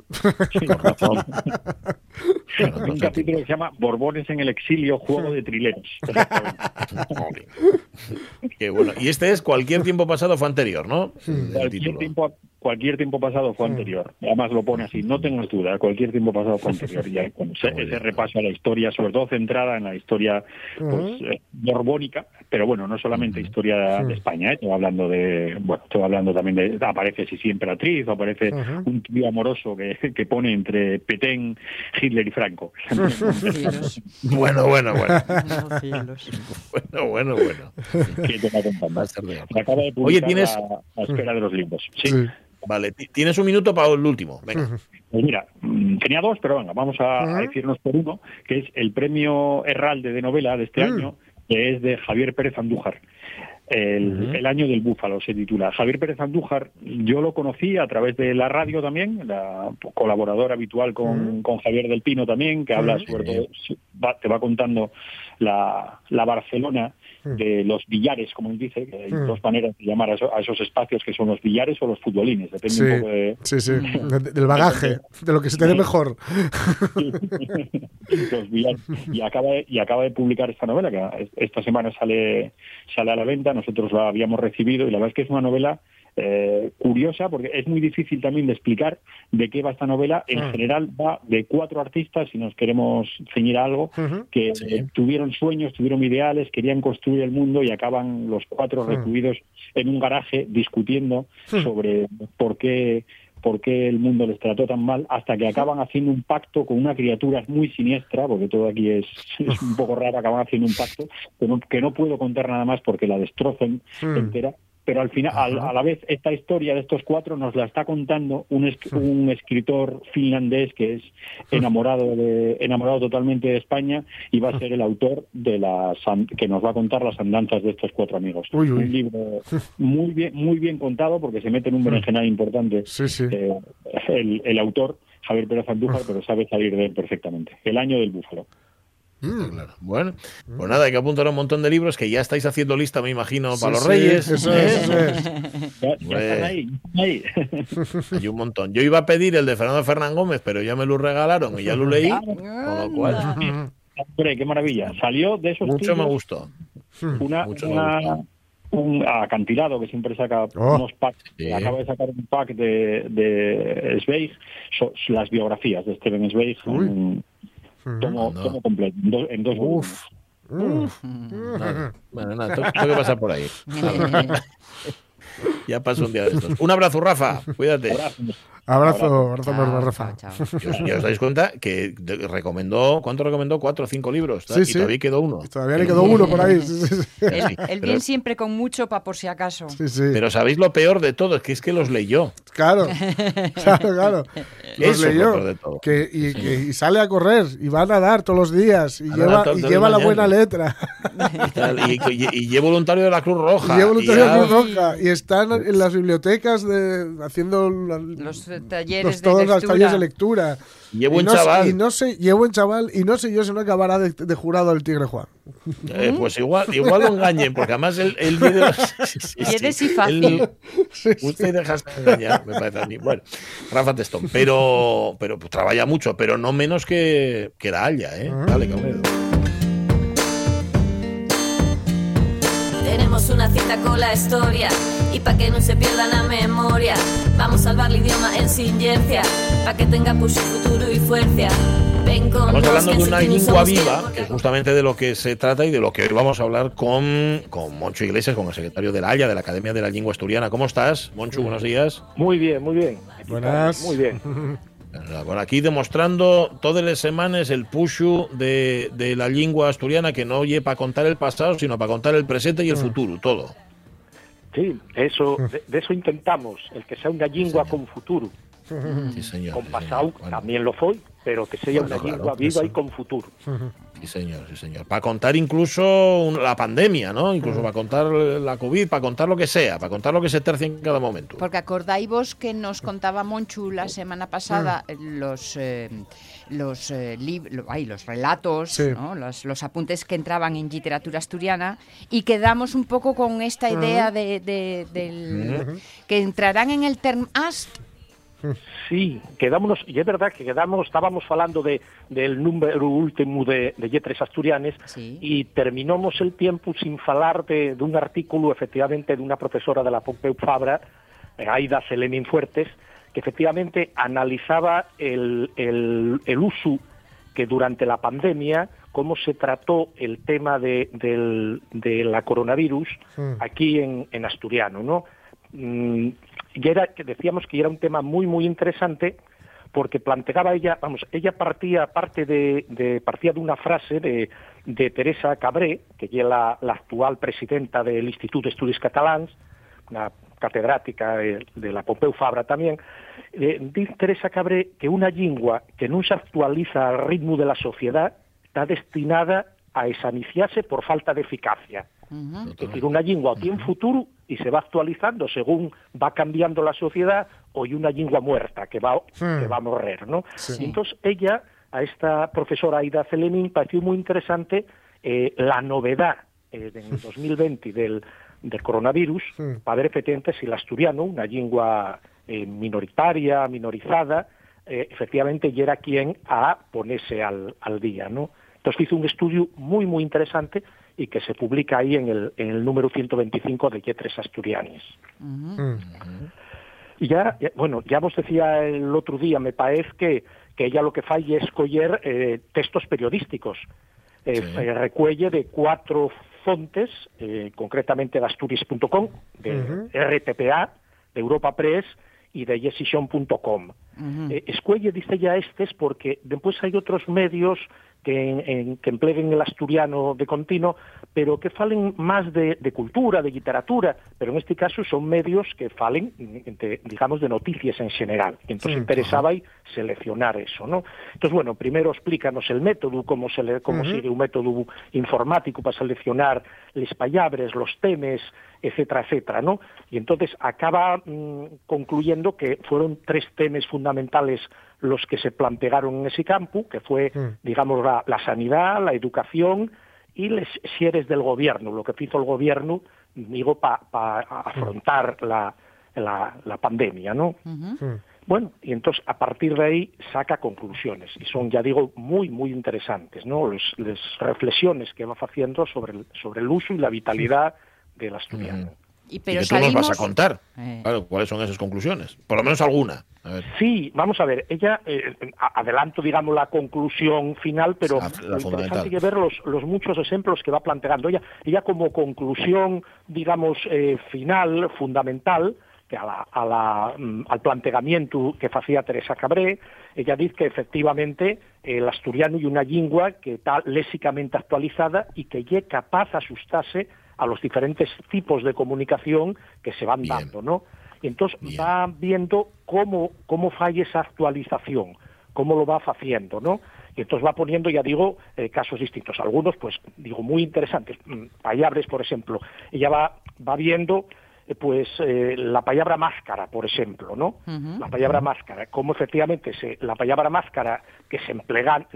Con razón. [LAUGHS] Hay un capítulo que se llama Borbones en el exilio, juego de trileros. Qué bueno. Y este es cualquier tiempo pasado fue anterior, ¿no? Cualquier tiempo, cualquier tiempo pasado fue anterior. Además lo pone así, no tengas duda, cualquier tiempo pasado fue anterior. Y hay ese, repaso a la historia, sobre todo centrada en la historia pues, eh, borbónica, pero bueno, no solamente historia de España, ¿eh? estoy hablando de, bueno, estoy hablando también de, aparece Sisi Emperatriz, o aparece un tío amoroso que, que pone entre Petén, Hitler y Franco. [LAUGHS] [LAUGHS] Bueno, bueno, bueno. Oh. Bueno, bueno, bueno. te va contando. Se acaba de publicar Oye, tienes. la, la espera de los libros. Sí. Sí. Vale, ti- tienes un minuto para el último. Venga. Pues mira, mm, tenía dos, pero venga, vamos a, a Ujú. decirnos por uno, que es el premio Herralde de novela de este Mm. año, que es de Javier Pérez Andújar. El, el año del búfalo se titula. Javier Pérez Andújar, yo lo conocí a través de la radio también, la colaborador habitual con, con Javier del Pino también, que habla Ujú. sobre todo, va- te va contando la, la Barcelona de los billares, como él dice, que hay Mm. dos maneras de llamar a, eso- a esos espacios que son los billares o los futbolines, depende Sí, un poco de, sí, sí. [LAUGHS] De- del bagaje, de lo que se te dé mejor. [LAUGHS] Los y acaba de, y acaba de publicar esta novela que esta semana sale sale a la venta nosotros la habíamos recibido y la verdad es que es una novela eh, curiosa porque es muy difícil también de explicar de qué va esta novela en Ah. general va de cuatro artistas si nos queremos ceñir a algo que Sí. eh, tuvieron sueños, tuvieron ideales, querían construir el mundo y acaban los cuatro Hmm. recluidos en un garaje discutiendo Hmm. sobre por qué por qué el mundo les trató tan mal, hasta que acaban haciendo un pacto con una criatura muy siniestra, porque todo aquí es, [LAUGHS] es un poco raro, acaban haciendo un pacto que no, que no puedo contar nada más porque la destrocen entera, pero al final, al- a la vez, esta historia de estos cuatro nos la está contando un, es- un escritor finlandés que es enamorado de, enamorado totalmente de España y va a ser el autor de las que nos va a contar las andanzas de estos cuatro amigos. Uy, uy. Un libro muy bien, muy bien contado porque se mete en un berenjenal importante Sí, sí. eh, el, el autor Javier Pérez Andújar, pero sabe salir de él perfectamente. El año del búfalo. Mm. Claro. Bueno, pues nada, hay que apuntar un montón de libros que ya estáis haciendo lista, me imagino, Sí, para los sí, reyes. Eso ¿eh? es, eso es. Ya, ya Pues- están ahí, ahí. [LAUGHS] Hay un montón. Yo iba a pedir el de Fernando Fernán Gómez, pero ya me lo regalaron y ya lo leí. Con lo cual, [LAUGHS] Hombre, qué maravilla. Salió de esos mucho me gustó. una, mucho me gustó. un acantilado que siempre saca Oh. unos packs. Sí. Acaba de sacar un pack de, de Zweig, so- las biografías de Steven Zweig. Uy. un tomo, Anda. tomo completo, en dos, en dos volúmenes. Uf. Nada. Bueno, nada, tengo tengo que pasar por ahí. [LAUGHS] Ya paso un día de estos. Un abrazo, Rafa. Cuídate. Abrazo, abrazo Chao, enorme, Rafa. chao, chao. [LAUGHS] Y os, y os dais cuenta que recomendó, ¿cuánto recomendó? Cuatro o cinco libros. Sí, y sí. todavía quedó uno. Todavía le quedó uno por ahí. Sí, sí, sí. Él, Sí, él pero- bien siempre con mucho para por si acaso. Sí, sí. Pero sabéis lo peor de todo, es que es que los leyó. Claro, [LAUGHS] claro, claro. Los Eso es lo leyó. peor de todo. Que, y, que- y sale a correr y va a nadar todos los días y A lleva, y lleva la buena letra. Y, y, y- voluntario de la Cruz Roja. Y lleva voluntario de Cruz Roja y están en las bibliotecas de, haciendo la- Los talleres los- de todos los lectura. talleres de lectura. Llevo y un no, sé- chaval. Y no sé, llevo un chaval y no sé yo si no acabará de, de jurado el Tigre Juan. Eh, pues igual, igual lo engañen, porque además el, el vídeo. sí, [LAUGHS] sí, sí. y fácil. Sí. Usted dejas de engañar, me parece a mí. Bueno, Rafa Testón, pero, pero pues, trabaja mucho, pero no menos que, que la Haya, ¿eh? Ah. Dale, cabrón. Tenemos una cita con la historia y pa' que no se pierda la memoria Vamos a salvar el idioma en silencia Pa' que tenga push futuro y fuerza Estamos hablando de una lengua viva, que es justamente de lo que se trata y de lo que hoy vamos a hablar con, con Moncho Iglesias, con el secretario de la Haya, de la Academia de la Lengua Asturiana. ¿Cómo estás, Moncho? Buenos días. Muy bien, muy bien. Buenas. Muy bien. Por aquí demostrando todas las semanas el pushu de, de la lengua asturiana que no oye para contar el pasado, sino para contar el presente y el futuro, todo. Sí, eso, de, de eso intentamos, el que sea unha lingua con futuro. Sí, señor. Con pasado. Bueno, también lo foi, pero que sea Bueno, una claro, lingua viva eso. y con futuro. sí, señor, sí, señor. Para contar incluso la pandemia, ¿no? Incluso para contar la COVID, para contar lo que sea, para contar lo que se tercia en cada momento. Porque acordáis vos que nos contaba Monchu la semana pasada Mm. eh, los eh, los eh, lib- lo- ay, los relatos, Sí. ¿no? los, los apuntes que entraban en literatura asturiana y quedamos un poco con esta idea de, de- del que entrarán en el term ast Sí, quedámonos, y es verdad que quedamos, estábamos falando de, del número último de, de lletres asturianes Sí. y terminamos el tiempo sin falar de, de un artículo, efectivamente, de una profesora de la Pompeu Fabra, eh, Aida Selenin Fuertes, que efectivamente analizaba el, el, el uso que durante la pandemia, cómo se trató el tema de, del, de la coronavirus Mm. aquí en, en asturiano, ¿no? Y era que decíamos que era un tema muy muy interesante porque planteaba ella, vamos, ella partía parte de, de- partía de una frase de, de Teresa Cabré, que es la, la actual presidenta del Instituto de Estudios Catalans, una catedrática de, de la Pompeu Fabra también, eh, dice Teresa Cabré que una lingua que no se actualiza al ritmo de la sociedad está destinada a esaniciarse por falta de eficacia. Es decir, una lengua o tiene futuro y se va actualizando según va cambiando la sociedad o hay una lengua muerta que va, que va a morrer, ¿no? Sí. Y entonces ella, a esta profesora Aida Celenin, pareció muy interesante eh, la novedad eh, en el 2020 del, del coronavirus Sí. para ver efectivamente si el asturiano, una lengua eh, minoritaria, minorizada, eh, efectivamente ya era quien a ponerse al, al día, ¿no? Entonces hizo un estudio muy, muy interesante y que se publica ahí en el, en el número 125 de Yetres Asturianis. Mm. Y ya, ya- bueno, ya vos decía el otro día, me parece que, que ella lo que falla es coger eh, textos periodísticos. Eh, Sí. recuelle de cuatro fontes, eh, concretamente de Asturias.com, de Ujú. RTPA, de Europa Press y de yesison.com. Eh, escuelle, dice ya estes, porque después hay otros medios que, en- que empleen el asturiano de continuo, pero que falen más de, de cultura, de literatura, pero en este caso son medios que falen, de, digamos, de noticias en general. Entonces Sí, interesaba ahí seleccionar eso, ¿no? Entonces, bueno, primero explícanos el método, cómo, se le, cómo Ujú. sigue un método informático para seleccionar les pallabres, los temes, etcétera, etcétera, ¿no? Y entonces acaba mm, concluyendo que fueron tres temas fundamentales los que se plantearon en ese campo, que fue, Mm. digamos, la, la sanidad, la educación y les seres del gobierno, lo que hizo el gobierno, digo, para afrontar la, la, la pandemia, ¿no? Mm. Bueno, y entonces a partir de ahí saca conclusiones y son, ya digo, muy, muy interesantes, ¿no? Los- las reflexiones que va haciendo sobre el, sobre el uso y la vitalidad del asturiano. y y pero que tú nos vas a contar. Eh. Claro, ¿cuáles son esas conclusiones? Por lo menos alguna. A ver. Sí, vamos a ver, ella, eh, adelanto, digamos, la conclusión final, pero La- la lo interesante es ver los, los muchos ejemplos que va planteando ella. Ella como conclusión, digamos, eh, final, fundamental, que a la- a la, mm, al planteamiento que hacía Teresa Cabré, ella dice que efectivamente el asturiano y una lengua que está lésicamente actualizada y que es capaz de asustarse a los diferentes tipos de comunicación que se van Bien. dando, ¿no? Y entonces Bien. va viendo cómo, cómo falla esa actualización, cómo lo va haciendo, ¿no? Y entonces va poniendo, ya digo, eh, casos distintos. Algunos, pues, digo, muy interesantes. Mm, Payabres, por ejemplo. Ella va, va viendo, eh, pues, eh, la palabra máscara, por ejemplo, ¿no? La palabra máscara. Cómo efectivamente se, la palabra máscara que se emplea,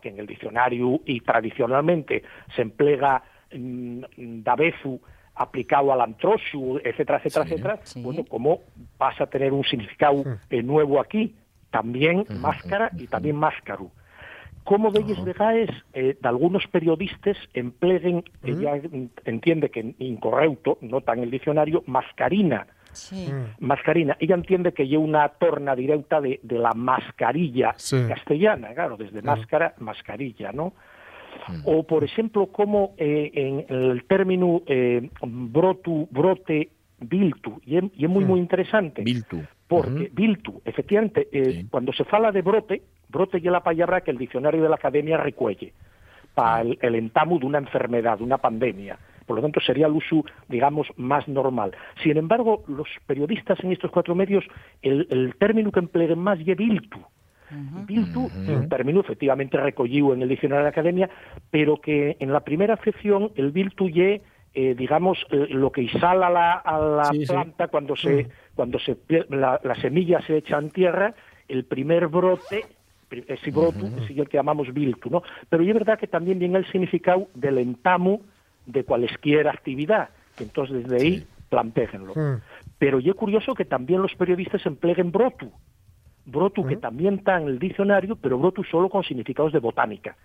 que en el diccionario y tradicionalmente se emplea mm, da vezu aplicado al antroxu, etcétera, etcétera, etcétera, Sí. bueno, cómo pasa a tener un significado eh, nuevo aquí, también máscara y también máscaro. ¿Cómo de ellos eh, de algunos periodistas empleen, ella entiende que incorrecto, nota en el diccionario, mascarina, Sí. mascarina. Ella entiende que lleva una torna directa de, de la mascarilla Sí. castellana, claro, desde máscara, mascarilla, ¿no? O, por ejemplo, como eh, en el término eh, brotu, brote, biltu, y es, y es muy, muy interesante, Biltu. porque Biltu, efectivamente, eh, cuando se fala de brote, brote é a palabra que el diccionario de la academia recuelle para el, el entamo dunha enfermedad, dunha pandemia. Por lo tanto, sería el uso, digamos, más normal. Sin embargo, los periodistas en estos cuatro medios, el, el término que empleen más es Biltu. Biltu, un término efectivamente recollido en el diccionario de la academia, pero que en la primera acepción el Biltu ye, eh, digamos, eh, lo que isala la, a la Sí, sí. planta cuando se, cuando se la, la semilla se echa en tierra, el primer brote, ese broto, ese es el que llamamos Biltu, ¿no? Pero es verdad que también viene el significado del entamo de cualesquier actividad, que entonces desde ahí plantéjenlo. Mm. Pero yo es curioso que también los periodistas empleen brotu. Brotu que también está en el diccionario, pero brotu solo con significados de botánica.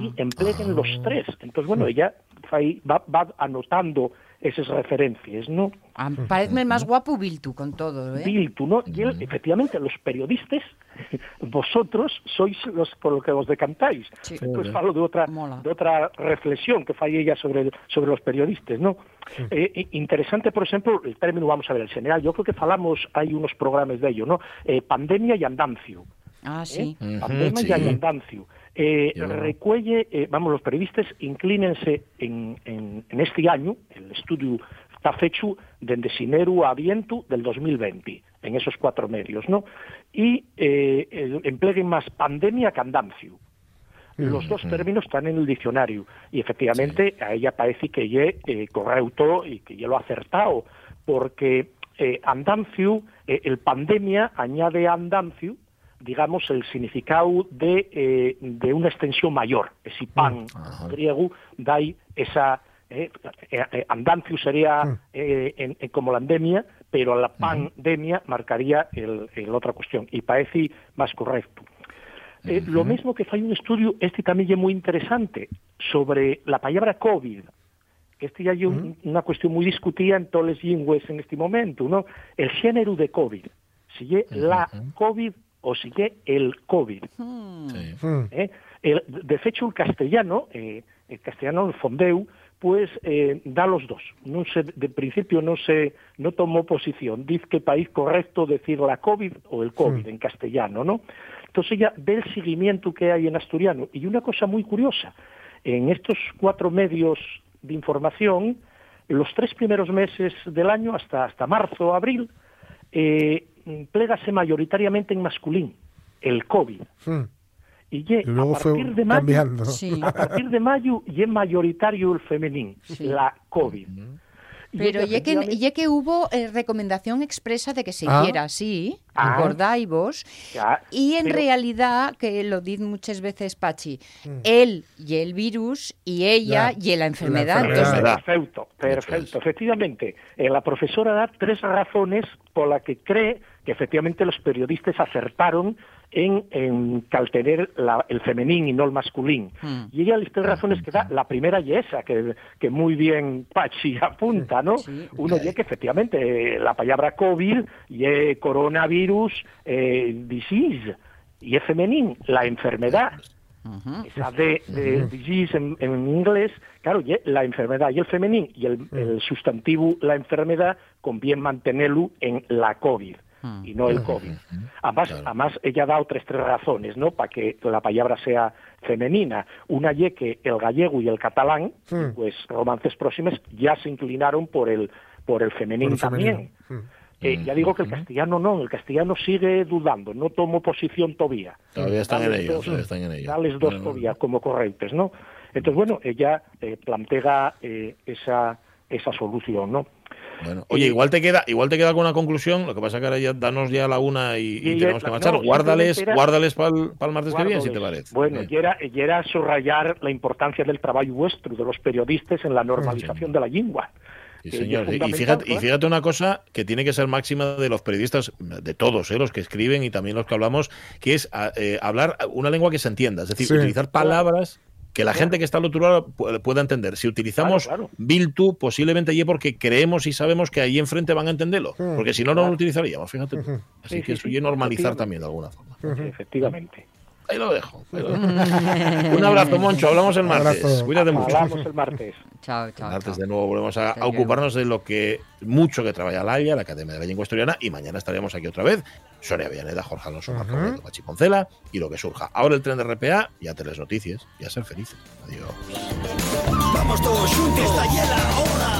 Y empleen los tres. Entonces, bueno, ella va, va anotando esas referencias, ¿no? Ah, Parece más guapo Biltu con todo, ¿eh? Biltu, ¿no? Y él, efectivamente, los periodistas, [LAUGHS] vosotros sois los por lo que os decantáis. Sí. Pues falo de otra, de otra reflexión que fai ella sobre, el- sobre los periodistas, ¿no? Eh, interesante, por ejemplo, el término, vamos a ver, el general, yo creo que falamos, hay unos programas de ello, ¿no? Eh, pandemia y andancio. Ah, sí. ¿eh? Pandemia sí. y andancio. Eh, recuelle, eh, vamos, los periodistas inclínense en, en, en este año, el estudio está fecho desde Sineru a Viento del 2020, en esos cuatro medios, ¿no? Y eh, empleguen más pandemia que andancio. Los dos términos están en el diccionario y efectivamente a ella parece que ye eh, correcto y que ye lo ha acertado, porque eh, andancio, eh, el pandemia añade a andancio, digamos, el significado de, eh, de una extensión mayor. Ese pan griego da ahí esa... eh, eh, andancio sería eh, en- en- como la endemia, pero la pandemia marcaría el, el otra cuestión y parece más correcto. Eh, Lo mismo que fai un estudio, este también es muy interesante, sobre la palabra COVID. Este ya hay un- una cuestión muy discutida en todas las lenguas en este momento, ¿no? El género de COVID, si la COVID o si es el COVID. ¿eh? El- de hecho, el castellano, eh, el castellano, el fondeu, pues eh, da los dos. No se, de principio no se no tomó posición. Dice que país correcto decir la COVID o el COVID en castellano, ¿no? Entonces ella ve el seguimiento que hay en asturiano. Y una cosa muy curiosa, en estos cuatro medios de información, los tres primeros meses del año, hasta, hasta marzo o abril, eh, plégase mayoritariamente en masculín, el COVID. Mm. Y, ye, Y luego a fue partir de mayo, cambiando. Sí. a partir de mayo y es mayoritario el femenín, la COVID. Pero ya que, ya que hubo eh, recomendación expresa de que se Ah. hiciera así, Ah. acordáis vos, ya, y en pero- realidad, que lo dice muchas veces Pachi, él y el virus y ella Ya, y la enfermedad. Enfermedad. Entonces, Perfecto, perfecto. Efectivamente, eh, la profesora da tres razones por las que cree que efectivamente los periodistas acertaron en, en caltener la- el femenín y no el masculín. Hmm. Y ella las tres razones que da, la primera y esa, que, que muy bien Pachi [LAUGHS] apunta, ¿no? Uno y es que efectivamente eh, la palabra COVID y es coronavirus, eh, disease, y es femenín, la enfermedad esa de, de disease en, en inglés, claro, y la enfermedad y el femenín y el, el sustantivo la enfermedad conviene mantenerlo en la COVID y no el COVID. Además, además ella ha dado tres, tres razones, ¿no? Para que la palabra sea femenina. Una y que el gallego y el catalán, pues romances próximos, ya se inclinaron por el por el femenino Por el también. Eh, ya digo que el castellano no, el castellano sigue dudando, no tomo posición todavía. Todavía están en ello, dos- todavía están en ello. Dales dos Bueno, todavía como correctos, ¿no? Entonces, bueno, ella eh, plantea eh, esa, esa solución, ¿no? Bueno, oye, igual te queda, igual te queda alguna conclusión. Lo que pasa que ahora ya danos ya la una y, y Y tenemos que marchar. no, guárdales, era- guárdales para el, martes que viene, si te parece. Bueno, y era, y era subrayar la importancia del trabajo vuestro, de los periodistas, en la normalización de la lengua. Sí, señor. Y fíjate, y fíjate una cosa que tiene que ser máxima de los periodistas, de todos, ¿eh? los que escriben y también los que hablamos, que es a- eh, hablar una lengua que se entienda. Es decir, Sí. utilizar palabras que la gente que está al otro lado pu- pueda entender. Si utilizamos Claro, Biltu, posiblemente y porque creemos y sabemos que ahí enfrente van a entenderlo. Porque si no, no lo utilizaríamos, fíjate tú. Así Sí, que sí, eso sí, y normalizar también de alguna forma. Efectivamente. Ahí lo dejo. ahí lo dejo. Un abrazo, Moncho. Hablamos el martes. Cuídate mucho. Hablamos el martes. [LAUGHS] Chao, chao. Martes chao. de nuevo volvemos a, ocuparnos de lo que mucho que trabaja la AIA, la Academia de la Lengua Historiana, y mañana estaremos aquí otra vez. Sonia Villaneda, Jorge Alonso, Marco Pachi Poncela y lo que surja. Ahora el tren de RPA y a Teles Noticias y a ser felices. Adiós. Vamos todos juntos, hiela